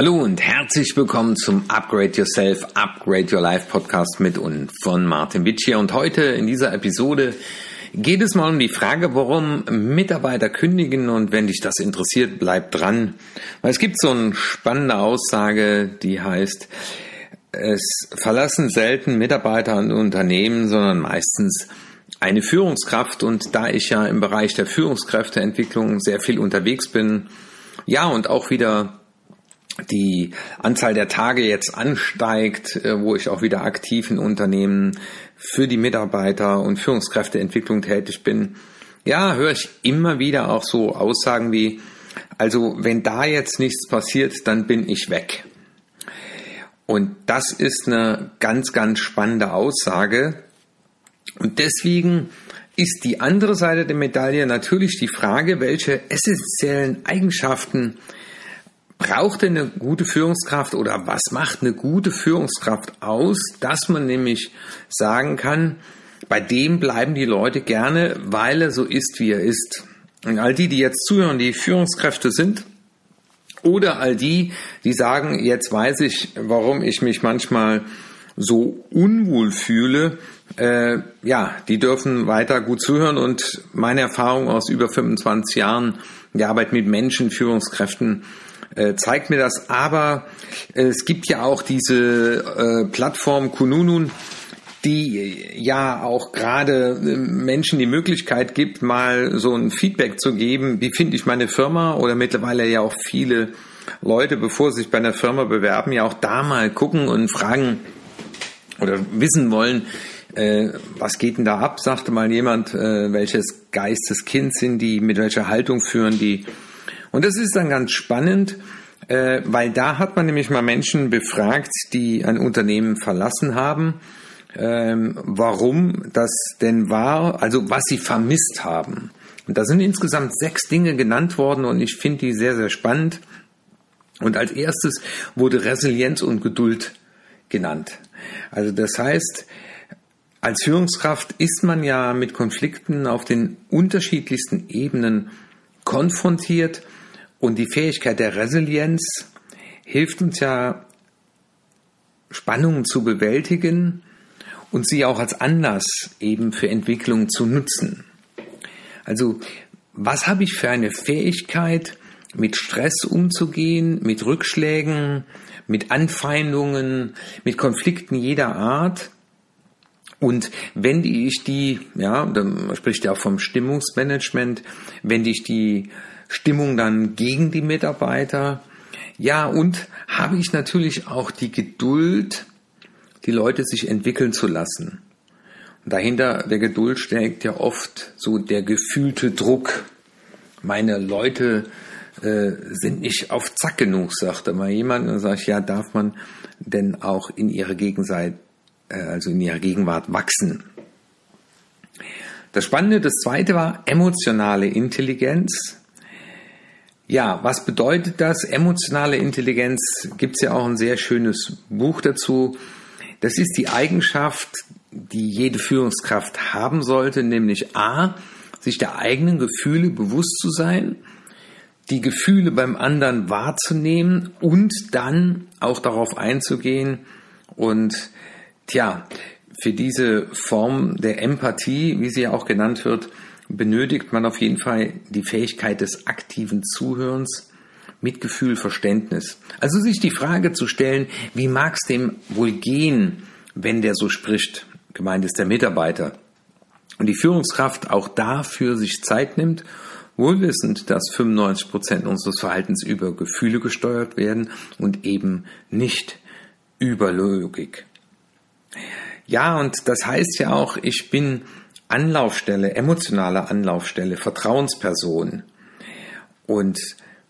Hallo und herzlich willkommen zum Upgrade Yourself, Upgrade Your Life Podcast mit und von Martin Witsch hier. Und heute in dieser Episode geht es mal um die Frage, warum Mitarbeiter kündigen und wenn dich das interessiert, bleib dran. Weil es gibt so eine spannende Aussage, die heißt, es verlassen selten Mitarbeiter ein Unternehmen, sondern meistens eine Führungskraft. Und da ich ja im Bereich der Führungskräfteentwicklung sehr viel unterwegs bin, ja, und auch wieder die Anzahl der Tage jetzt ansteigt, äh, wo ich auch wieder aktiv in Unternehmen für die Mitarbeiter und Führungskräfteentwicklung tätig bin, ja, höre ich immer wieder auch so Aussagen wie, also wenn da jetzt nichts passiert, dann bin ich weg. Und das ist eine ganz, ganz spannende Aussage. Und deswegen ist die andere Seite der Medaille natürlich die Frage, welche essentiellen Eigenschaften braucht denn eine gute Führungskraft oder was macht eine gute Führungskraft aus, dass man nämlich sagen kann, bei dem bleiben die Leute gerne, weil er so ist, wie er ist. Und all die, die jetzt zuhören, die Führungskräfte sind, oder all die, die sagen, jetzt weiß ich, warum ich mich manchmal so unwohl fühle, äh, ja, die dürfen weiter gut zuhören und meine Erfahrung aus über 25 Jahren der Arbeit mit Menschen, Führungskräften, äh, zeigt mir das. Aber äh, es gibt ja auch diese äh, Plattform Kununun, die ja auch gerade äh, Menschen die Möglichkeit gibt, mal so ein Feedback zu geben, wie finde ich meine Firma? Oder mittlerweile ja auch viele Leute, bevor sie sich bei einer Firma bewerben, ja auch da mal gucken und fragen oder wissen wollen, äh, was geht denn da ab, sagte mal jemand, äh, welches Geisteskind sind die, mit welcher Haltung führen die und das ist dann ganz spannend, äh, weil da hat man nämlich mal Menschen befragt, die ein Unternehmen verlassen haben, ähm, warum das denn war, also was sie vermisst haben. Und da sind insgesamt sechs Dinge genannt worden und ich finde die sehr, sehr spannend. Und als erstes wurde Resilienz und Geduld genannt. Also das heißt, als Führungskraft ist man ja mit Konflikten auf den unterschiedlichsten Ebenen konfrontiert und die Fähigkeit der Resilienz hilft uns ja, Spannungen zu bewältigen und sie auch als Anlass eben für Entwicklung zu nutzen. Also, was habe ich für eine Fähigkeit, mit Stress umzugehen, mit Rückschlägen, mit Anfeindungen, mit Konflikten jeder Art? Und wende ich die, ja, dann spricht ja auch vom Stimmungsmanagement, wende ich die Stimmung dann gegen die Mitarbeiter. Ja, und habe ich natürlich auch die Geduld, die Leute sich entwickeln zu lassen. Und dahinter der Geduld steckt ja oft so der gefühlte Druck. Meine Leute äh, sind nicht auf Zack genug, sagte mal jemand. Und sage ich, ja, darf man denn auch in ihrer Gegenseite, äh, also in ihrer Gegenwart wachsen? Das Spannende, das zweite war emotionale Intelligenz. Ja, was bedeutet das? Emotionale Intelligenz gibt es ja auch ein sehr schönes Buch dazu. Das ist die Eigenschaft, die jede Führungskraft haben sollte, nämlich A, sich der eigenen Gefühle bewusst zu sein, die Gefühle beim anderen wahrzunehmen und dann auch darauf einzugehen und tja, für diese Form der Empathie, wie sie ja auch genannt wird, benötigt man auf jeden Fall die Fähigkeit des aktiven Zuhörens, Mitgefühl, Verständnis. Also sich die Frage zu stellen, wie mag es dem wohl gehen, wenn der so spricht? Gemeint ist der Mitarbeiter. Und die Führungskraft auch dafür sich Zeit nimmt, wohlwissend, dass 95 Prozent unseres Verhaltens über Gefühle gesteuert werden und eben nicht über Logik. Ja, und das heißt ja auch, ich bin Anlaufstelle, emotionale Anlaufstelle, Vertrauensperson und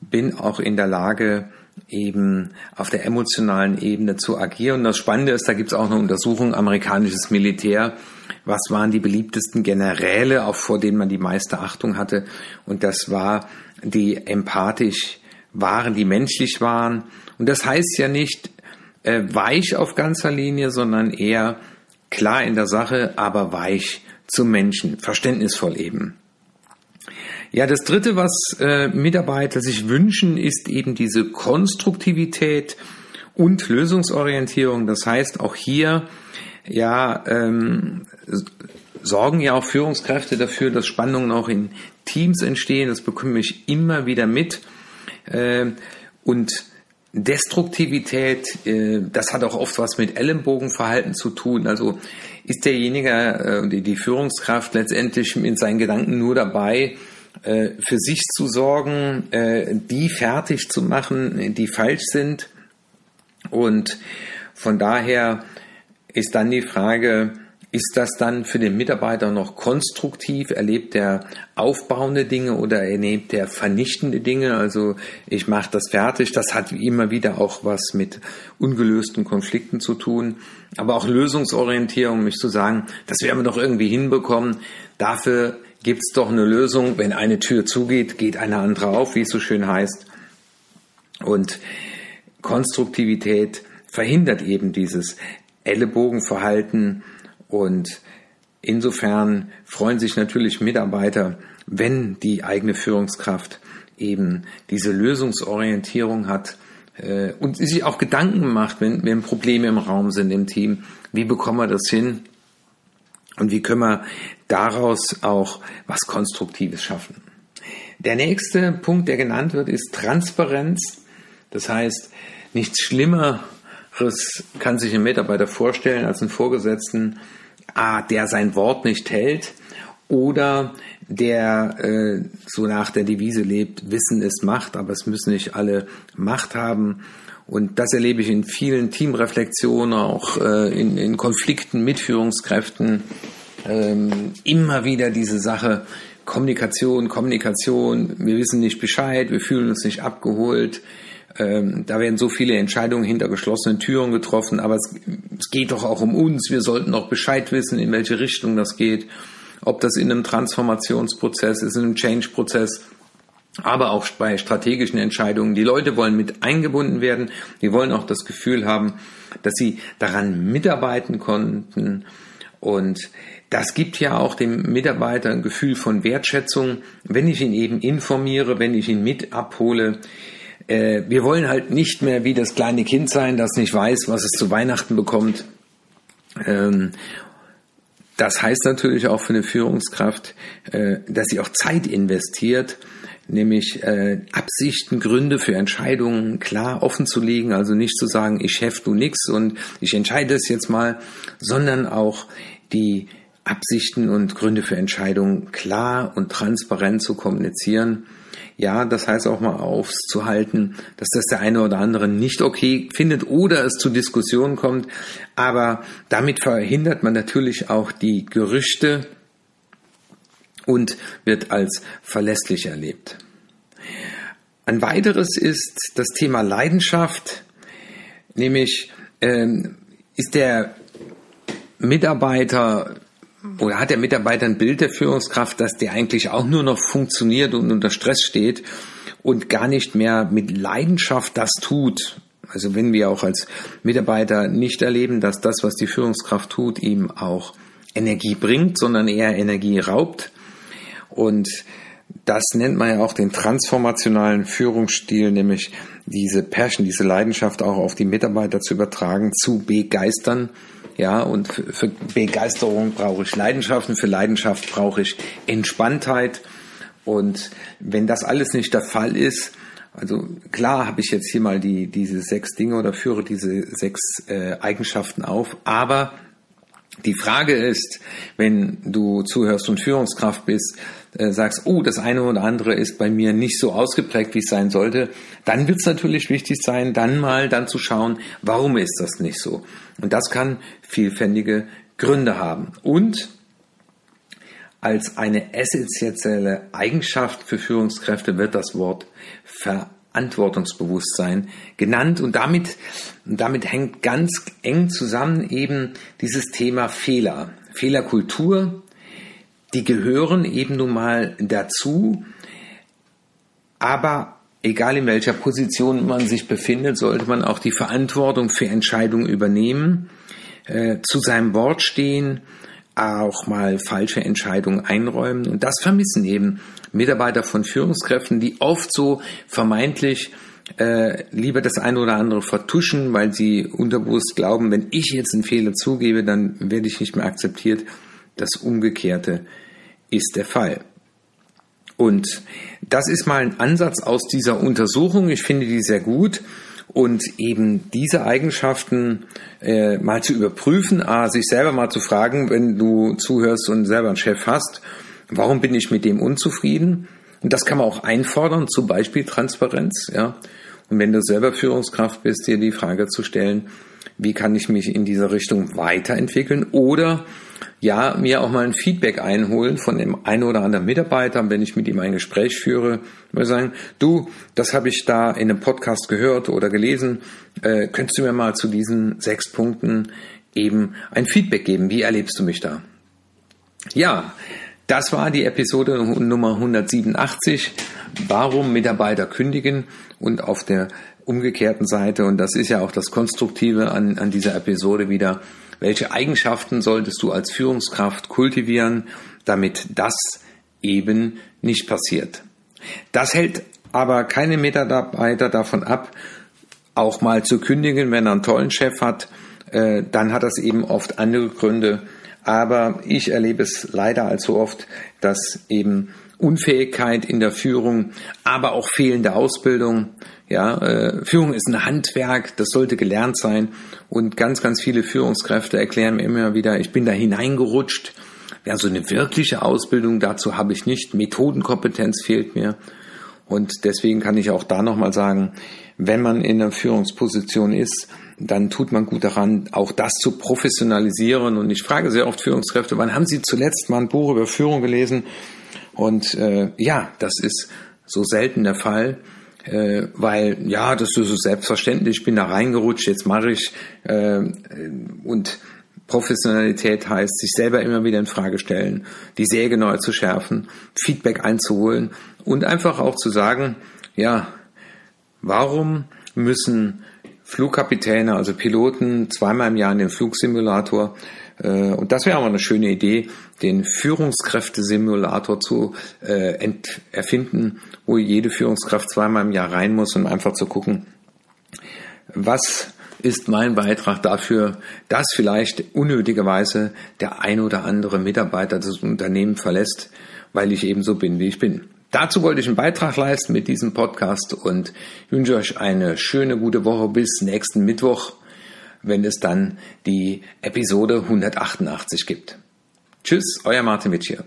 bin auch in der Lage, eben auf der emotionalen Ebene zu agieren. Und das Spannende ist, da gibt es auch eine Untersuchung, amerikanisches Militär, was waren die beliebtesten Generäle, auch vor denen man die meiste Achtung hatte. Und das war die empathisch waren, die menschlich waren. Und das heißt ja nicht äh, weich auf ganzer Linie, sondern eher klar in der Sache, aber weich zum Menschen, verständnisvoll eben. Ja, das Dritte, was äh, Mitarbeiter sich wünschen, ist eben diese Konstruktivität und Lösungsorientierung. Das heißt, auch hier ja ähm, sorgen ja auch Führungskräfte dafür, dass Spannungen auch in Teams entstehen. Das bekomme ich immer wieder mit. Äh, und Destruktivität, äh, das hat auch oft was mit Ellenbogenverhalten zu tun. Also ist derjenige, äh, die, Führungskraft letztendlich in seinen Gedanken nur dabei, äh, für sich zu sorgen, die fertig zu machen, die falsch sind. Und von daher ist dann die Frage, ist das dann für den Mitarbeiter noch konstruktiv? Erlebt er aufbauende Dinge oder erlebt er vernichtende Dinge? Also ich mache das fertig. Das hat immer wieder auch was mit ungelösten Konflikten zu tun. Aber auch Lösungsorientierung, mich zu sagen, das werden wir doch irgendwie hinbekommen. Dafür gibt es doch eine Lösung. Wenn eine Tür zugeht, geht eine andere auf, wie es so schön heißt. Und Konstruktivität verhindert eben dieses Ellenbogenverhalten, und insofern freuen sich natürlich Mitarbeiter, wenn die eigene Führungskraft eben diese Lösungsorientierung hat äh, und sich auch Gedanken macht, wenn, wenn Probleme im Raum sind im Team. Wie bekommen wir das hin? Und wie können wir daraus auch was Konstruktives schaffen? Der nächste Punkt, der genannt wird, ist Transparenz. Das heißt, nichts Schlimmeres kann sich ein Mitarbeiter vorstellen als einen Vorgesetzten, A, der sein Wort nicht hält oder der äh, so nach der Devise lebt, Wissen ist Macht, aber es müssen nicht alle Macht haben. Und das erlebe ich in vielen Teamreflexionen, auch äh, in, in Konflikten mit Führungskräften. Ähm, immer wieder diese Sache, Kommunikation, Kommunikation, wir wissen nicht Bescheid, wir fühlen uns nicht abgeholt, ähm, da werden so viele Entscheidungen hinter geschlossenen Türen getroffen, aber es, es geht doch auch um uns. Wir sollten doch Bescheid wissen, in welche Richtung das geht. Ob das in einem Transformationsprozess ist, in einem Change-Prozess, aber auch bei strategischen Entscheidungen. Die Leute wollen mit eingebunden werden. Die wollen auch das Gefühl haben, dass sie daran mitarbeiten konnten. Und das gibt ja auch dem Mitarbeiter ein Gefühl von Wertschätzung, wenn ich ihn eben informiere, wenn ich ihn mit abhole äh, wir wollen halt nicht mehr wie das kleine Kind sein, das nicht weiß, was es zu Weihnachten bekommt. Ähm, das heißt natürlich auch für eine Führungskraft, äh, dass sie auch Zeit investiert, nämlich äh, Absichten, Gründe für Entscheidungen klar offen zu legen, also nicht zu sagen, ich chef, du nix und ich entscheide es jetzt mal, sondern auch die Absichten und Gründe für Entscheidungen klar und transparent zu kommunizieren ja, das heißt auch mal aufzuhalten, dass das der eine oder andere nicht okay findet oder es zu Diskussionen kommt. Aber damit verhindert man natürlich auch die Gerüchte und wird als verlässlich erlebt. Ein weiteres ist das Thema Leidenschaft, nämlich ähm, ist der Mitarbeiter oder hat der Mitarbeiter ein Bild der Führungskraft, dass der eigentlich auch nur noch funktioniert und unter Stress steht und gar nicht mehr mit Leidenschaft das tut? Also wenn wir auch als Mitarbeiter nicht erleben, dass das, was die Führungskraft tut, ihm auch Energie bringt, sondern eher Energie raubt. Und das nennt man ja auch den transformationalen Führungsstil, nämlich diese Passion, diese Leidenschaft auch auf die Mitarbeiter zu übertragen, zu begeistern ja, und für, für Begeisterung brauche ich Leidenschaften, für Leidenschaft brauche ich Entspanntheit. Und wenn das alles nicht der Fall ist, also klar habe ich jetzt hier mal die, diese sechs Dinge oder führe diese sechs äh, Eigenschaften auf, aber die Frage ist, wenn du zuhörst und Führungskraft bist, äh, sagst, oh, das eine oder andere ist bei mir nicht so ausgeprägt, wie es sein sollte, dann wird es natürlich wichtig sein, dann mal dann zu schauen, warum ist das nicht so? Und das kann vielfältige Gründe haben. Und als eine essentielle Eigenschaft für Führungskräfte wird das Wort Verantwortungsbewusstsein genannt. Und damit, damit hängt ganz eng zusammen eben dieses Thema Fehler, Fehlerkultur, die gehören eben nun mal dazu, aber egal in welcher Position man sich befindet, sollte man auch die Verantwortung für Entscheidungen übernehmen, äh, zu seinem Wort stehen auch mal falsche Entscheidungen einräumen. Und das vermissen eben Mitarbeiter von Führungskräften, die oft so vermeintlich äh, lieber das eine oder andere vertuschen, weil sie unterbewusst glauben, wenn ich jetzt einen Fehler zugebe, dann werde ich nicht mehr akzeptiert. Das Umgekehrte ist der Fall. Und das ist mal ein Ansatz aus dieser Untersuchung. Ich finde die sehr gut. Und eben diese Eigenschaften äh, mal zu überprüfen, a, sich selber mal zu fragen, wenn du zuhörst und selber einen Chef hast, warum bin ich mit dem unzufrieden? Und das kann man auch einfordern, zum Beispiel Transparenz, ja. Und wenn du selber Führungskraft bist, dir die Frage zu stellen, wie kann ich mich in dieser Richtung weiterentwickeln oder ja, mir auch mal ein Feedback einholen von dem einen oder anderen Mitarbeiter, wenn ich mit ihm ein Gespräch führe, mal sagen, du, das habe ich da in einem Podcast gehört oder gelesen, äh, könntest du mir mal zu diesen sechs Punkten eben ein Feedback geben? Wie erlebst du mich da? Ja, das war die Episode Nummer 187. Warum Mitarbeiter kündigen und auf der umgekehrten Seite, und das ist ja auch das Konstruktive an, an dieser Episode wieder, welche Eigenschaften solltest du als Führungskraft kultivieren, damit das eben nicht passiert? Das hält aber keine Mitarbeiter davon ab, auch mal zu kündigen, wenn er einen tollen Chef hat. Äh, dann hat das eben oft andere Gründe. Aber ich erlebe es leider allzu oft, dass eben Unfähigkeit in der Führung, aber auch fehlende Ausbildung. Ja, äh, Führung ist ein Handwerk, das sollte gelernt sein. Und ganz, ganz viele Führungskräfte erklären mir immer wieder, ich bin da hineingerutscht. Ja, so eine wirkliche Ausbildung dazu habe ich nicht. Methodenkompetenz fehlt mir. Und deswegen kann ich auch da nochmal sagen, wenn man in einer Führungsposition ist, dann tut man gut daran, auch das zu professionalisieren. Und ich frage sehr oft Führungskräfte, wann haben Sie zuletzt mal ein Buch über Führung gelesen? Und äh, ja, das ist so selten der Fall, äh, weil ja, das ist so selbstverständlich, ich bin da reingerutscht, jetzt mache ich äh, und Professionalität heißt, sich selber immer wieder in Frage stellen, die Säge neu zu schärfen, Feedback einzuholen und einfach auch zu sagen, ja, warum müssen Flugkapitäne, also Piloten, zweimal im Jahr in den Flugsimulator äh, und das wäre aber eine schöne Idee, den Führungskräftesimulator zu äh, erfinden, wo jede Führungskraft zweimal im Jahr rein muss, um einfach zu gucken, was ist mein Beitrag dafür, dass vielleicht unnötigerweise der ein oder andere Mitarbeiter das Unternehmen verlässt, weil ich eben so bin, wie ich bin. Dazu wollte ich einen Beitrag leisten mit diesem Podcast und wünsche euch eine schöne, gute Woche bis nächsten Mittwoch wenn es dann die Episode 188 gibt. Tschüss, euer Martin Witsch hier.